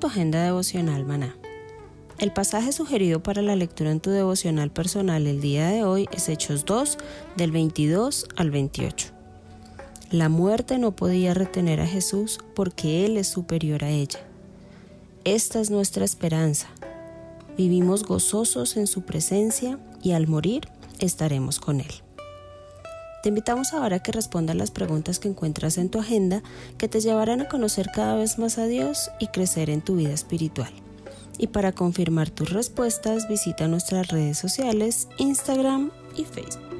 Tu agenda devocional, maná. El pasaje sugerido para la lectura en tu devocional personal el día de hoy es Hechos 2, del 22 al 28. La muerte no podía retener a Jesús porque Él es superior a ella. Esta es nuestra esperanza. Vivimos gozosos en su presencia y al morir estaremos con Él. Te invitamos ahora a que respondas las preguntas que encuentras en tu agenda que te llevarán a conocer cada vez más a Dios y crecer en tu vida espiritual. Y para confirmar tus respuestas visita nuestras redes sociales, Instagram y Facebook.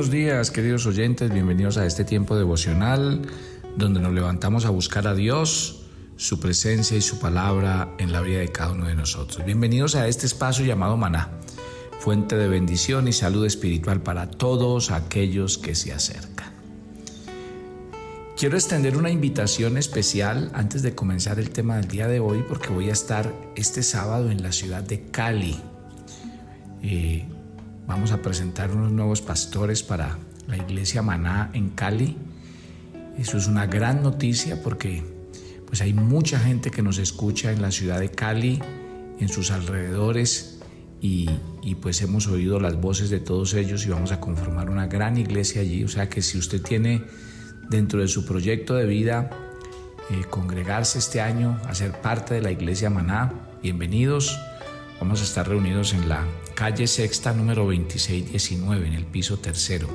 Buenos días, queridos oyentes. Bienvenidos a este tiempo devocional donde nos levantamos a buscar a Dios, su presencia y su palabra en la vida de cada uno de nosotros. Bienvenidos a este espacio llamado Maná, fuente de bendición y salud espiritual para todos aquellos que se acercan. Quiero extender una invitación especial antes de comenzar el tema del día de hoy porque voy a estar este sábado en la ciudad de Cali. Eh, Vamos a presentar unos nuevos pastores para la iglesia Maná en Cali. Eso es una gran noticia porque pues hay mucha gente que nos escucha en la ciudad de Cali, en sus alrededores y, pues hemos oído las voces de todos ellos y vamos a conformar una gran iglesia allí. O sea que si usted tiene dentro de su proyecto de vida eh, congregarse este año, hacer parte de la iglesia Maná, bienvenidos. Vamos a estar reunidos en la calle Sexta número 2619, en el piso tercero.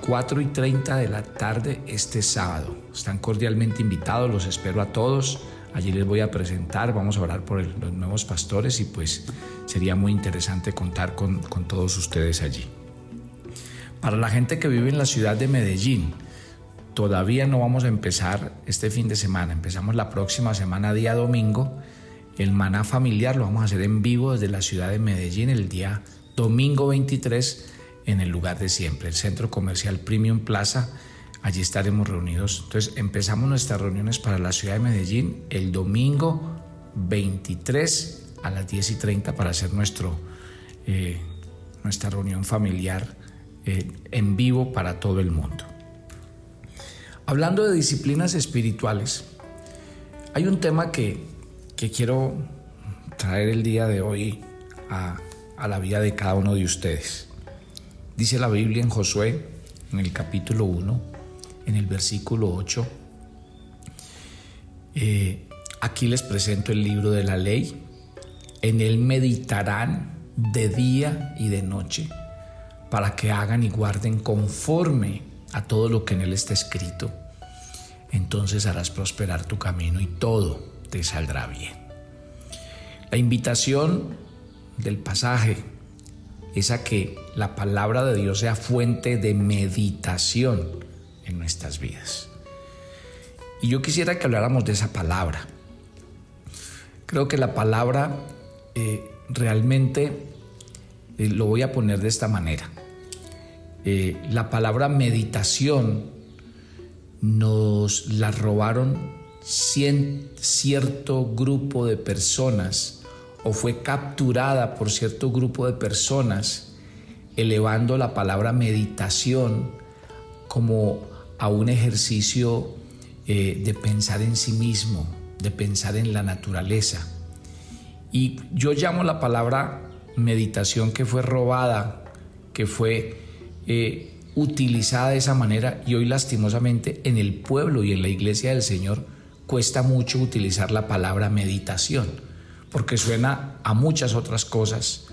4 eh, y 30 de la tarde este sábado. Están cordialmente invitados, los espero a todos. Allí les voy a presentar, vamos a hablar por los nuevos pastores y pues sería muy interesante contar con, con todos ustedes allí. Para la gente que vive en la ciudad de Medellín, todavía no vamos a empezar este fin de semana, empezamos la próxima semana, día domingo el maná familiar lo vamos a hacer en vivo desde la ciudad de Medellín el día domingo 23 en el lugar de siempre, el Centro Comercial Premium Plaza. Allí estaremos reunidos. Entonces empezamos nuestras reuniones para la ciudad de Medellín el domingo 23 a las 10 y 30 para hacer nuestro, eh, nuestra reunión familiar eh, en vivo para todo el mundo. Hablando de disciplinas espirituales, hay un tema que que quiero traer el día de hoy a, la vida de cada uno de ustedes. Dice la Biblia en Josué, en el capítulo 1, en el versículo 8, eh, aquí les presento el libro de la ley, en él meditarán de día y de noche, para que hagan y guarden conforme a todo lo que en él está escrito. Entonces harás prosperar tu camino y todo te saldrá bien. La invitación del pasaje es a que la palabra de Dios sea fuente de meditación en nuestras vidas. Y yo quisiera que habláramos de esa palabra. Creo que la palabra eh, realmente eh, lo voy a poner de esta manera. Eh, la palabra meditación nos las robaron cierto grupo de personas o fue capturada por cierto grupo de personas, elevando la palabra meditación como a un ejercicio eh, de pensar en sí mismo, de pensar en la naturaleza. Y yo llamo la palabra meditación que fue robada, que fue eh, utilizada de esa manera y hoy lastimosamente en el pueblo y en la iglesia del Señor cuesta mucho utilizar la palabra meditación, porque suena a muchas otras cosas,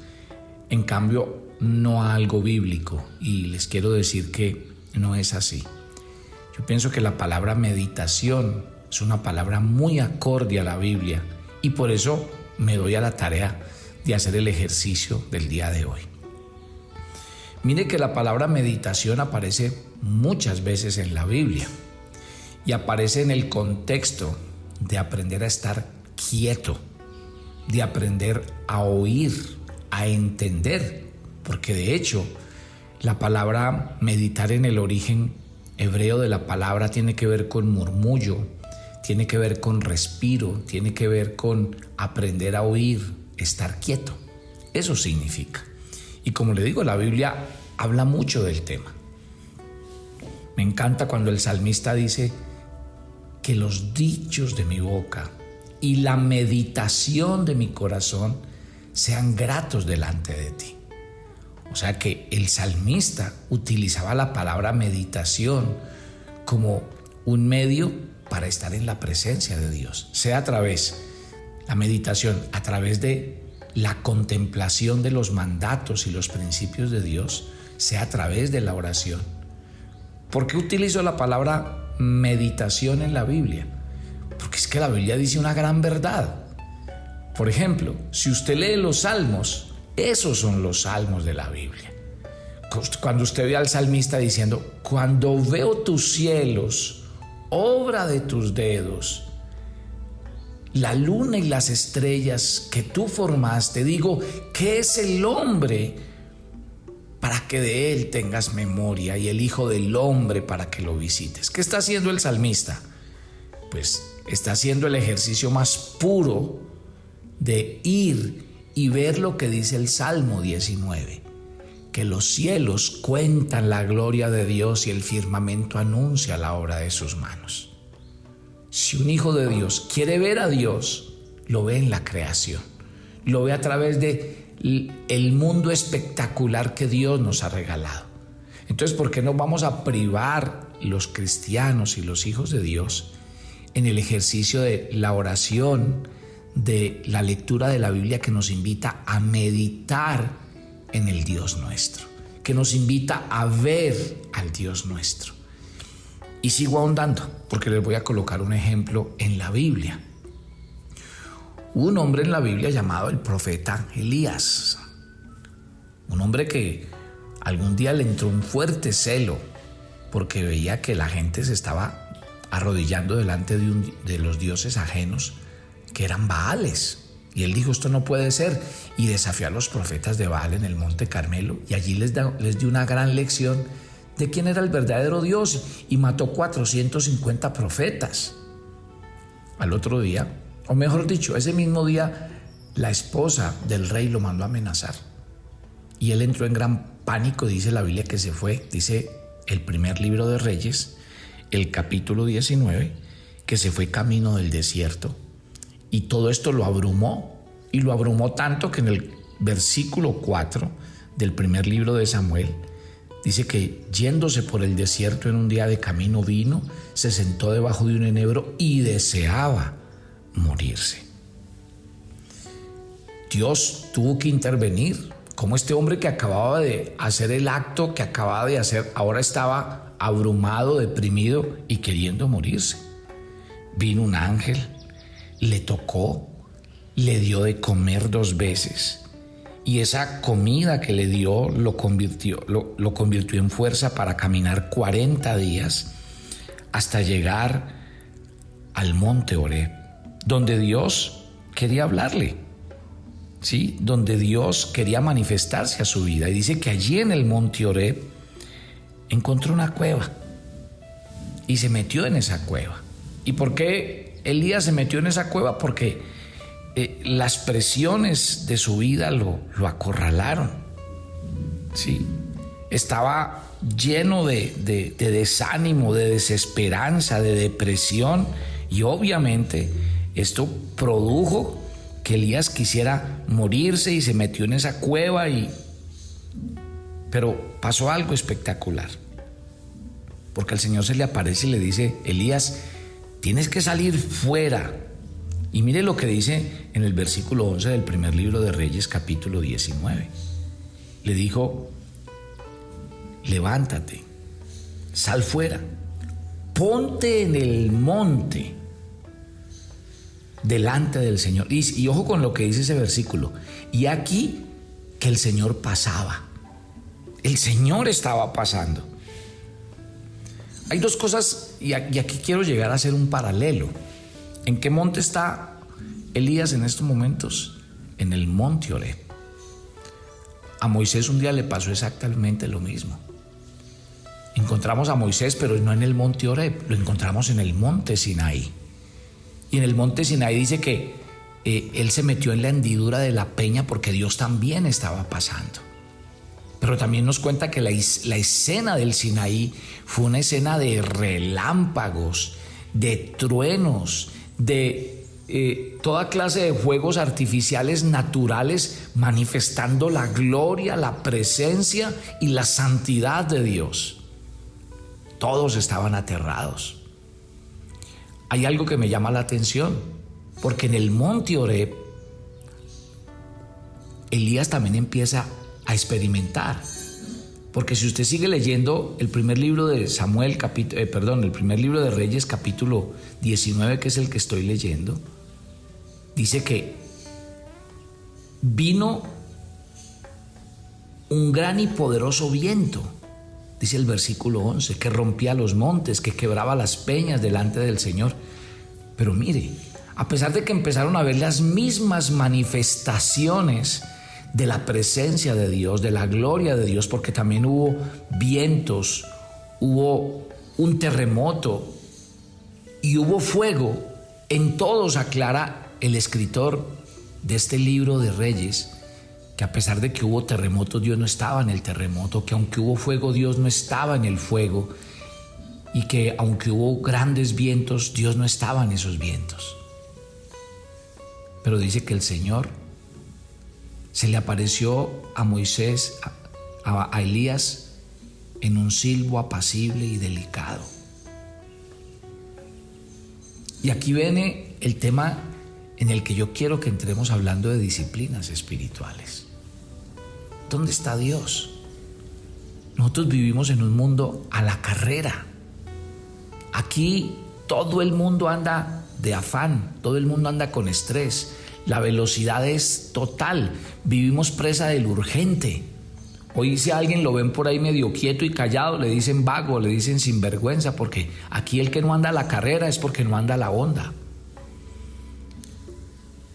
en cambio no a algo bíblico y les quiero decir que no es así. Yo pienso que la palabra meditación es una palabra muy acorde a la Biblia y por eso me doy a la tarea de hacer el ejercicio del día de hoy. Mire que la palabra meditación aparece muchas veces en la Biblia y aparece en el contexto de aprender a estar quieto, de aprender a oír, a entender, porque de hecho la palabra meditar en el origen hebreo de la palabra tiene que ver con murmullo, tiene que ver con respiro, tiene que ver con aprender a oír, estar quieto. Eso significa. Y como le digo, la Biblia habla mucho del tema. Me encanta cuando el salmista dice que los dichos de mi boca y la meditación de mi corazón sean gratos delante de ti. O sea que el salmista utilizaba la palabra meditación como un medio para estar en la presencia de Dios, sea a través, la meditación, a través de la contemplación de los mandatos y los principios de Dios sea a través de la oración. ¿Por qué utilizo la palabra meditación en la Biblia? Porque es que la Biblia dice una gran verdad. Por ejemplo, si usted lee los salmos, esos son los salmos de la Biblia. Cuando usted ve al salmista diciendo, cuando veo tus cielos, obra de tus dedos, la luna y las estrellas que tú formaste. Digo, ¿qué es el hombre para que de él tengas memoria y el Hijo del Hombre para que lo visites? ¿Qué está haciendo el salmista? Pues está haciendo el ejercicio más puro de ir y ver lo que dice el Salmo 19, que los cielos cuentan la gloria de Dios y el firmamento anuncia la obra de sus manos. Si un hijo de Dios quiere ver a Dios, lo ve en la creación, lo ve a través de el mundo espectacular que Dios nos ha regalado. Entonces, ¿por qué no vamos a privar los cristianos y los hijos de Dios en el ejercicio de la oración, de la lectura de la Biblia que nos invita a meditar en el Dios nuestro, que nos invita a ver al Dios nuestro? Y sigo ahondando, porque les voy a colocar un ejemplo en la Biblia. Hubo un hombre en la Biblia llamado el profeta Elías. Un hombre que algún día le entró un fuerte celo porque veía que la gente se estaba arrodillando delante de, de los dioses ajenos que eran Baales. Y él dijo, esto no puede ser. Y desafió a los profetas de Baal en el monte Carmelo. Y allí les, les dio una gran lección de quién era el verdadero Dios y mató 450 profetas. Al otro día, o mejor dicho, ese mismo día, la esposa del rey lo mandó a amenazar. Y él entró en gran pánico, dice la Biblia que se fue, dice el primer libro de Reyes, el capítulo 19, que se fue camino del desierto. Y todo esto lo abrumó, y lo abrumó tanto que en el versículo 4 del primer libro de Samuel, Dice que yéndose por el desierto en un día de camino vino, se sentó debajo de un enebro y deseaba morirse. Dios tuvo que intervenir, como este hombre que acababa de hacer el acto que acababa de hacer, ahora estaba abrumado, deprimido y queriendo morirse. Vino un ángel, le tocó, le dio de comer dos veces y esa comida que le dio lo convirtió, lo, convirtió en fuerza para caminar 40 días hasta llegar al monte Oreb, donde Dios quería hablarle, ¿sí? donde Dios quería manifestarse a su vida. Y dice que allí en el monte Oreb encontró una cueva. y se metió en esa cueva. ¿Y por qué Elías se metió en esa cueva? Porque eh, las presiones de su vida lo, acorralaron. Sí, estaba lleno de, de, desánimo, de desesperanza, de depresión y obviamente esto produjo que Elías quisiera morirse y se metió en esa cueva y pero pasó algo espectacular. Porque el Señor se le aparece y le dice, Elías, tienes que salir fuera. Y mire lo que dice en el versículo 11 del primer libro de Reyes capítulo 19. Le dijo, levántate, sal fuera, ponte en el monte delante del Señor. Y, ojo con lo que dice ese versículo. Y aquí que el Señor pasaba. El Señor estaba pasando. Hay dos cosas, y aquí quiero llegar a hacer un paralelo. ¿En qué monte está Elías en estos momentos? En el monte Oreb. A Moisés un día le pasó exactamente lo mismo. Encontramos a Moisés, pero no en el monte Oreb, lo encontramos en el monte Sinaí. Y en el monte Sinaí dice que eh, él se metió en la hendidura de la peña porque Dios también estaba pasando. Pero también nos cuenta que la, escena del Sinaí fue una escena de relámpagos, de truenos, de eh, toda clase de fuegos artificiales naturales manifestando la gloria, la presencia y la santidad de Dios. Todos estaban aterrados. Hay algo que me llama la atención, porque en el monte Oreb, Elías también empieza a experimentar. Porque si usted sigue leyendo el primer libro de Samuel, capítulo, eh, perdón, el primer libro de Reyes, capítulo 19, que es el que estoy leyendo, dice que vino un gran y poderoso viento dice el versículo 11, que rompía los montes, que quebraba las peñas delante del Señor. Pero mire, a pesar de que empezaron a ver las mismas manifestaciones de la presencia de Dios, de la gloria de Dios, porque también hubo vientos, hubo un terremoto y hubo fuego, en todos aclara el escritor de este libro de Reyes que a pesar de que hubo terremoto, Dios no estaba en el terremoto, que aunque hubo fuego, Dios no estaba en el fuego, y que aunque hubo grandes vientos, Dios no estaba en esos vientos. Pero dice que el Señor se le apareció a Moisés, a, a Elías, en un silbo apacible y delicado. Y aquí viene el tema en el que yo quiero que entremos hablando de disciplinas espirituales. ¿Dónde está Dios? Nosotros vivimos en un mundo a la carrera. Aquí todo el mundo anda de afán, todo el mundo anda con estrés. La velocidad es total. Vivimos presa del urgente. Hoy si alguien lo ven por ahí medio quieto y callado, le dicen vago, le dicen sinvergüenza, porque aquí el que no anda a la carrera es porque no anda a la onda.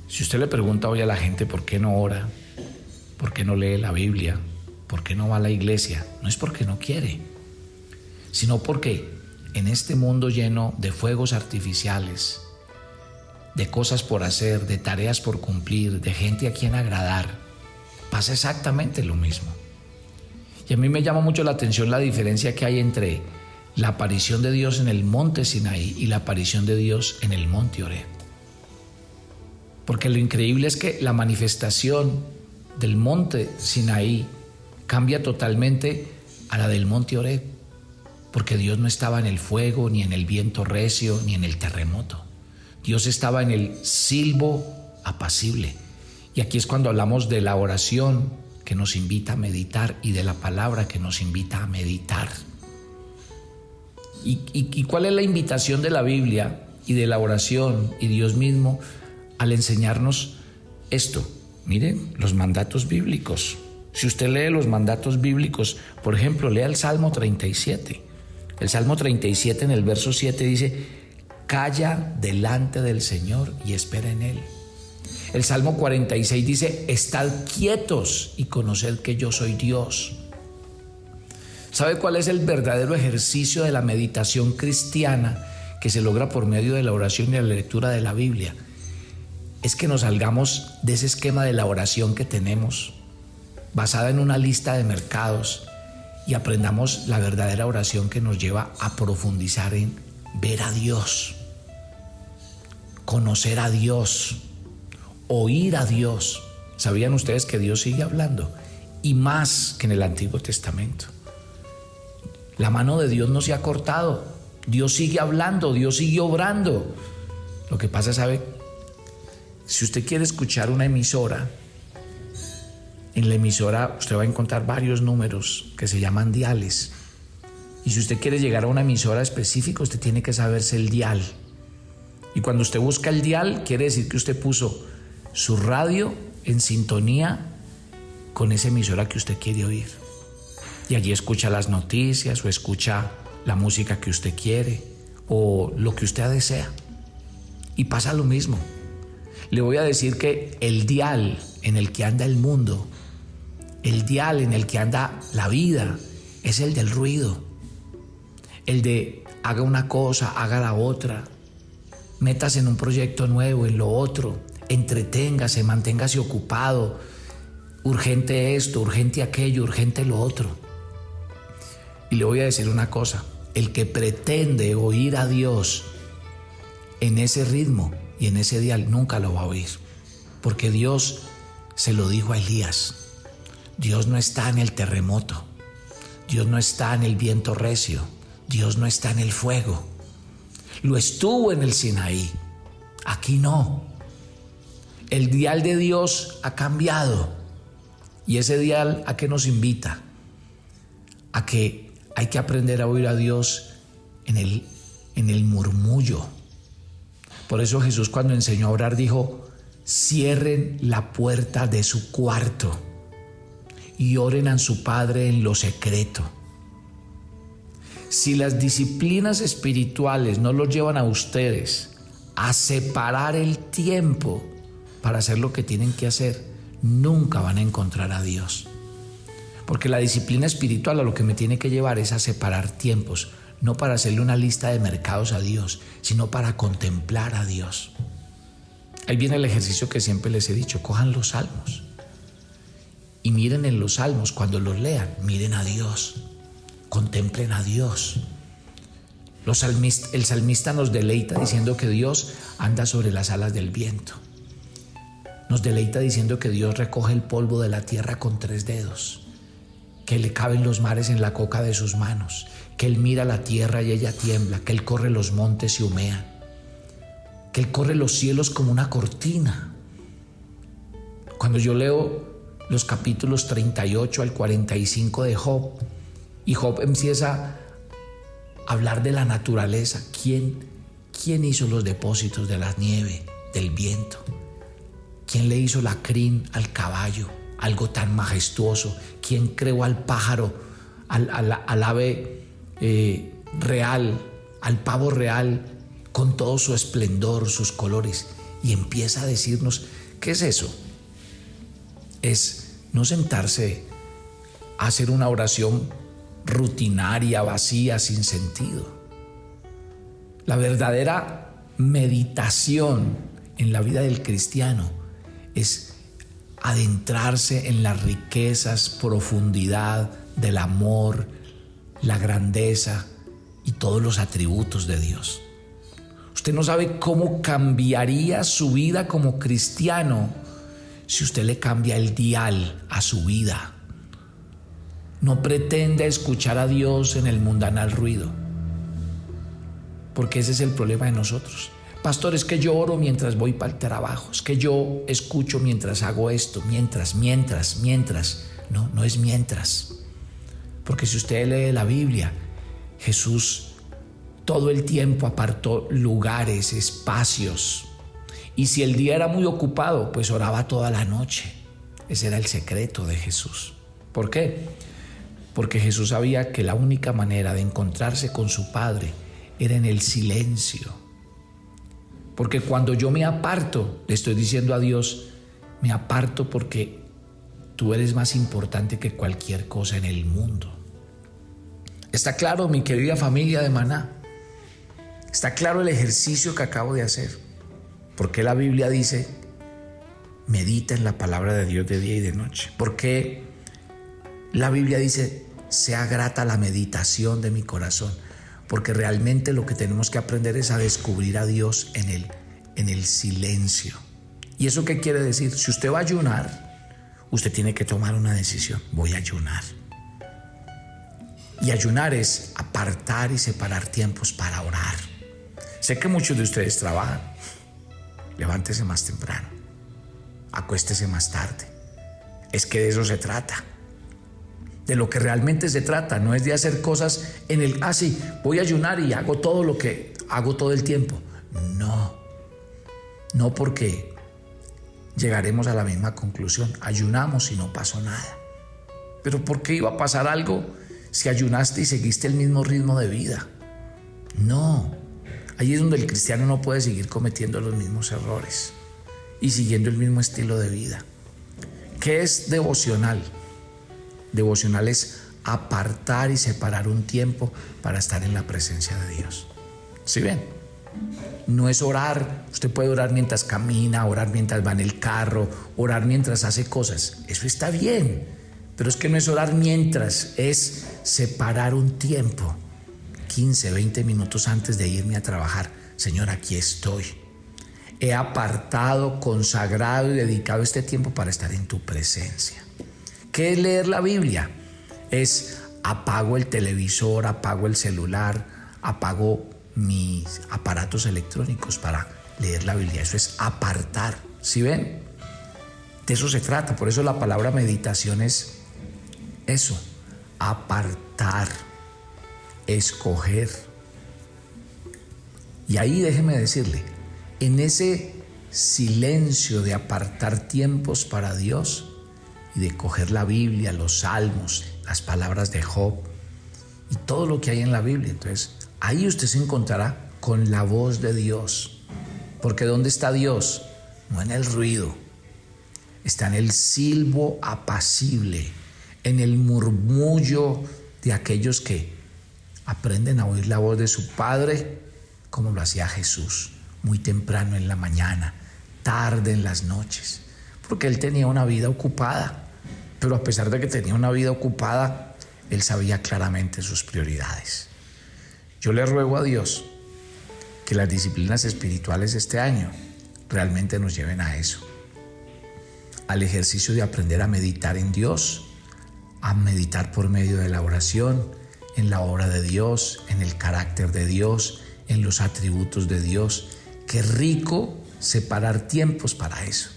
Si usted le pregunta hoy a la gente por qué no ora, por qué no lee la Biblia, por qué no va a la iglesia, no es porque no quiere, sino porque en este mundo lleno de fuegos artificiales, de cosas por hacer, de tareas por cumplir, de gente a quien agradar, pasa exactamente lo mismo. Y a mí me llama mucho la atención la diferencia que hay entre la aparición de Dios en el monte Sinaí y la aparición de Dios en el monte Oreb. Porque lo increíble es que la manifestación del monte Sinaí cambia totalmente a la del monte Oreb, porque Dios no estaba en el fuego, ni en el viento recio, ni en el terremoto. Dios estaba en el silbo apacible. Y aquí es cuando hablamos de la oración que nos invita a meditar y de la palabra que nos invita a meditar. ¿Y, y cuál es la invitación de la Biblia y de la oración y Dios mismo? al enseñarnos esto. Miren, los mandatos bíblicos. Si usted lee los mandatos bíblicos, por ejemplo, lea el Salmo 37. El Salmo 37 en el verso 7 dice, calla delante del Señor y espera en Él. El Salmo 46 dice, estad quietos y conoced que yo soy Dios. ¿Sabe cuál es el verdadero ejercicio de la meditación cristiana que se logra por medio de la oración y la lectura de la Biblia? Es que nos salgamos de ese esquema de la oración que tenemos, basada en una lista de mercados, y aprendamos la verdadera oración que nos lleva a profundizar en ver a Dios, conocer a Dios, oír a Dios. ¿Sabían ustedes que Dios sigue hablando? Y más que en el Antiguo Testamento. La mano de Dios no se ha cortado. Dios sigue hablando, Dios sigue obrando. Lo que pasa, ¿sabe? Si usted quiere escuchar una emisora, en la emisora usted va a encontrar varios números que se llaman diales. Y si usted quiere llegar a una emisora específica, usted tiene que saberse el dial. Y cuando usted busca el dial, quiere decir que usted puso su radio en sintonía con esa emisora que usted quiere oír. Y allí escucha las noticias o escucha la música que usted quiere o lo que usted desea. Y pasa lo mismo. Le voy a decir que el dial en el que anda el mundo, el dial en el que anda la vida, es el del ruido. El de haga una cosa, haga la otra, metas en un proyecto nuevo, en lo otro, entreténgase, manténgase ocupado, urgente esto, urgente aquello, urgente lo otro. Y le voy a decir una cosa, el que pretende oír a Dios en ese ritmo y en ese dial nunca lo va a oír, porque Dios se lo dijo a Elías, Dios no está en el terremoto, Dios no está en el viento recio, Dios no está en el fuego, lo estuvo en el Sinaí. Aquí no. El dial de Dios ha cambiado. Y ese dial a qué nos invita? A que hay que aprender a oír a Dios en el, en el murmullo. Por eso Jesús cuando enseñó a orar dijo, cierren la puerta de su cuarto y oren a su Padre en lo secreto. Si las disciplinas espirituales no los llevan a ustedes a separar el tiempo para hacer lo que tienen que hacer, nunca van a encontrar a Dios. Porque la disciplina espiritual a lo que me tiene que llevar es a separar tiempos, no para hacerle una lista de mercados a Dios, sino para contemplar a Dios. Ahí viene el ejercicio que siempre les he dicho, cojan los salmos y miren en los salmos, cuando los lean, miren a Dios contemplen a Dios. El salmista nos deleita diciendo que Dios anda sobre las alas del viento. Nos deleita diciendo que Dios recoge el polvo de la tierra con tres dedos, que le caben los mares en la coca de sus manos, que Él mira la tierra y ella tiembla, que Él corre los montes y humea, que Él corre los cielos como una cortina. Cuando yo leo los capítulos 38 al 45 de Job, y Job empieza a hablar de la naturaleza. ¿Quién, quién hizo los depósitos de la nieve, del viento? ¿Quién le hizo la crin al caballo? Algo tan majestuoso. ¿Quién creó al pájaro, al, ave eh, real, al pavo real, con todo su esplendor, sus colores? Y empieza a decirnos, ¿qué es eso? Es no sentarse a hacer una oración rutinaria, vacía, sin sentido. La verdadera meditación en la vida del cristiano es adentrarse en las riquezas, profundidad del amor, la grandeza y todos los atributos de Dios. Usted no sabe cómo cambiaría su vida como cristiano si usted le cambia el dial a su vida no pretenda escuchar a Dios en el mundanal ruido. Porque ese es el problema de nosotros. Pastor, es que yo oro mientras voy para el trabajo, es que yo escucho mientras hago esto, mientras, mientras, mientras. No, no es mientras. Porque si usted lee la Biblia, Jesús todo el tiempo apartó lugares, espacios. Y si el día era muy ocupado, pues oraba toda la noche. Ese era el secreto de Jesús. ¿Por qué? porque Jesús sabía que la única manera de encontrarse con su Padre era en el silencio. Porque cuando yo me aparto, le estoy diciendo a Dios, me aparto porque tú eres más importante que cualquier cosa en el mundo. ¿Está claro, mi querida familia de Maná? ¿Está claro el ejercicio que acabo de hacer? Porque la Biblia dice, medita en la palabra de Dios de día y de noche. Porque la Biblia dice, sea grata la meditación de mi corazón. Porque realmente lo que tenemos que aprender es a descubrir a Dios en el, en el silencio. ¿Y eso qué quiere decir? Si usted va a ayunar, usted tiene que tomar una decisión. Voy a ayunar. Y ayunar es apartar y separar tiempos para orar. Sé que muchos de ustedes trabajan. Levántese más temprano. Acuéstese más tarde. Es que de eso se trata. De lo que realmente se trata. No es de hacer cosas en el, ah, sí, voy a ayunar y hago todo lo que hago todo el tiempo. No. No porque llegaremos a la misma conclusión. Ayunamos y no pasó nada. Pero ¿por qué iba a pasar algo si ayunaste y seguiste el mismo ritmo de vida? No. Allí es donde el cristiano no puede seguir cometiendo los mismos errores y siguiendo el mismo estilo de vida. ¿Qué es devocional? Devocional es apartar y separar un tiempo para estar en la presencia de Dios. ¿Sí ven? No es orar, usted puede orar mientras camina, orar mientras va en el carro, orar mientras hace cosas. Eso está bien, pero es que no es orar mientras, es separar un tiempo 15, 20 minutos antes de irme a trabajar, Señor, aquí estoy. He apartado, consagrado y dedicado este tiempo para estar en tu presencia. ¿Qué es leer la Biblia? Es apago el televisor, apago el celular, apago mis aparatos electrónicos para leer la Biblia. Eso es apartar. ¿Sí ven? De eso se trata. Por eso la palabra meditación es eso, apartar escoger. Y ahí déjeme decirle, en ese silencio de apartar tiempos para Dios y de coger la Biblia, los salmos, las palabras de Job y todo lo que hay en la Biblia. Entonces, ahí usted se encontrará con la voz de Dios. Porque ¿dónde está Dios? No en el ruido. Está en el silbo apacible, en el murmullo de aquellos que aprenden a oír la voz de su Padre como lo hacía Jesús, muy temprano en la mañana, tarde en las noches, porque él tenía una vida ocupada, pero a pesar de que tenía una vida ocupada, él sabía claramente sus prioridades. Yo le ruego a Dios que las disciplinas espirituales este año realmente nos lleven a eso, al ejercicio de aprender a meditar en Dios, a meditar por medio de la oración, en la obra de Dios, en el carácter de Dios, en los atributos de Dios. Qué rico separar tiempos para eso,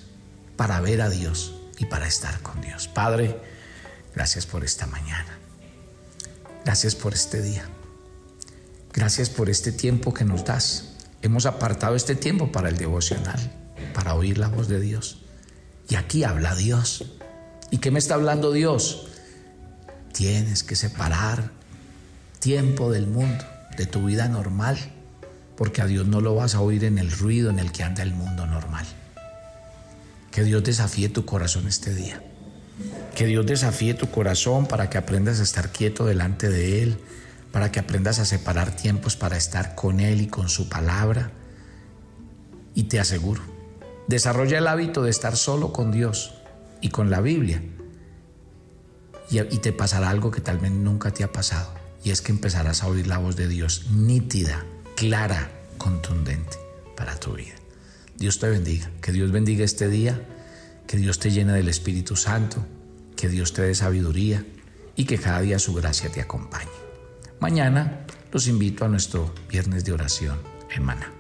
para ver a Dios y para estar con Dios. Padre, gracias por esta mañana. Gracias por este día. Gracias por este tiempo que nos das. Hemos apartado este tiempo para el devocional, para oír la voz de Dios. Y aquí habla Dios. ¿Y qué me está hablando Dios? Tienes que separar tiempo del mundo, de tu vida normal, porque a Dios no lo vas a oír en el ruido en el que anda el mundo normal. Que Dios desafíe tu corazón este día. Que Dios desafíe tu corazón para que aprendas a estar quieto delante de Él, para que aprendas a separar tiempos para estar con Él y con su palabra. Y te aseguro, desarrolla el hábito de estar solo con Dios y con la Biblia. Y, te pasará algo que tal vez nunca te ha pasado y es que empezarás a oír la voz de Dios nítida, clara, contundente para tu vida. Dios te bendiga, que Dios bendiga este día, que Dios te llene del Espíritu Santo, que Dios te dé sabiduría y que cada día su gracia te acompañe. Mañana los invito a nuestro viernes de oración en Maná.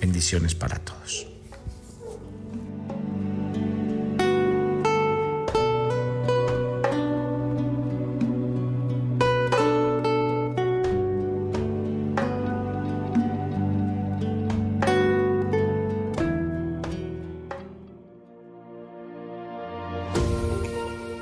Bendiciones para todos.